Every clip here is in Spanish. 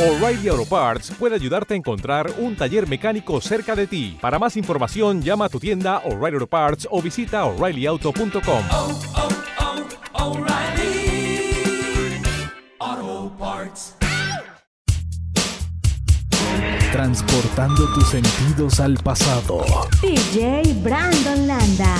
O'Reilly Auto Parts puede ayudarte a encontrar un taller mecánico cerca de ti. Para más información, llama a tu tienda O'Reilly Auto Parts o visita oreillyauto.com. oh, oh, Parts. Transportando tus sentidos al pasado. DJ Brandon Landa.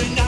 another night.